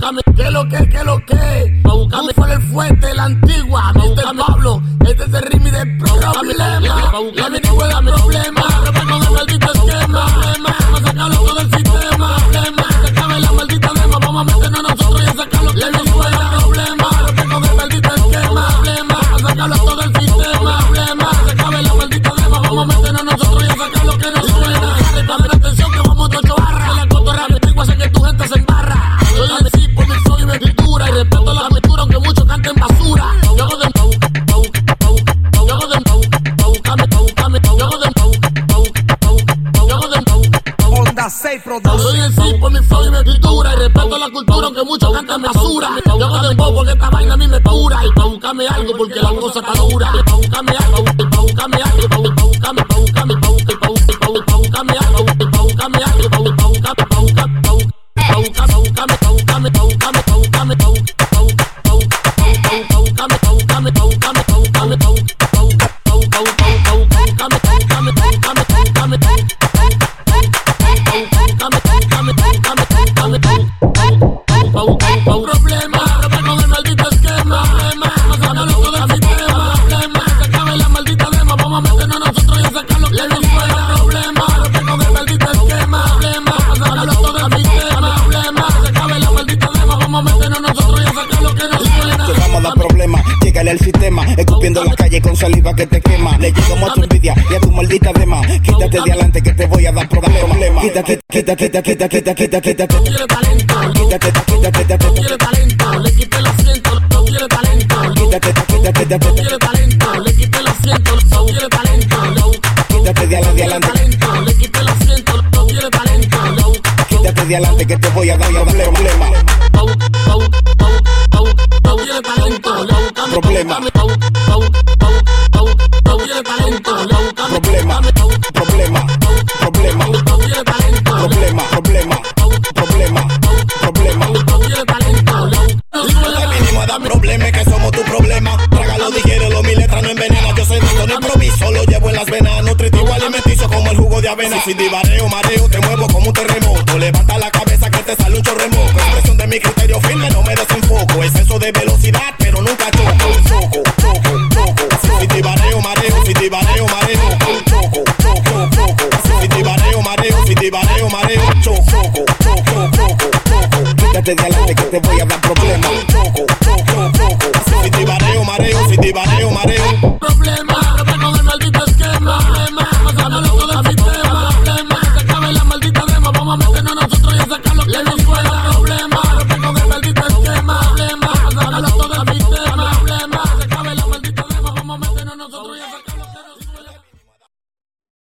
buscarme, ¿qué lo que, qué lo que? Pa' buscarme fue el fuerte, la antigua, Mr. Pablo, este es el ritmo de problema. Pa' buscarme puede darme problema, 6 Production. Soy en sí por mi flow y mi escritura y respeto la cultura aunque muchos cantan basura. Yo hago de pau porque esta vaina a mí me paura y pa' buscarme algo porque la cosa está dura. Y pa' buscarme algo, al sistema, escupiendo la calle con saliva que te quema. Le llegamos a tu envidia y a tu maldita dema. Quítate de adelante que te voy a dar problemas. Quítate, talento, quítate, quita, talento, le quité talento. quítate de adelante, adelante. le quité talento. Quítate de adelante que te voy a dar Problema. Problema, problema, problema, problema, problema, problema, problema. pau, quiere talento, le Te vinimos a dar problemas que somos tu problema. Trágalo, digiérelo, mi letra no envenena. Yo soy dato no improviso, lo llevo en las venas. Nutritivo alimenticio como el jugo de avena. Si divareo, mareo, te muevo como un terremoto. Levanta la cabeza que te sale un chorremoco. Expresión de mi criterio firme, no me desenfoco. Exceso de velocidad, pero nunca choco. Choco, choco, choco. Si divareo, mareo, si divareo, mareo. Choco, choco, choco. Si divareo, mareo, divareo, mareo. Choco, choco, choco, choco. Quítate de adelante que te voy a dar problemas. Choco, Let them fue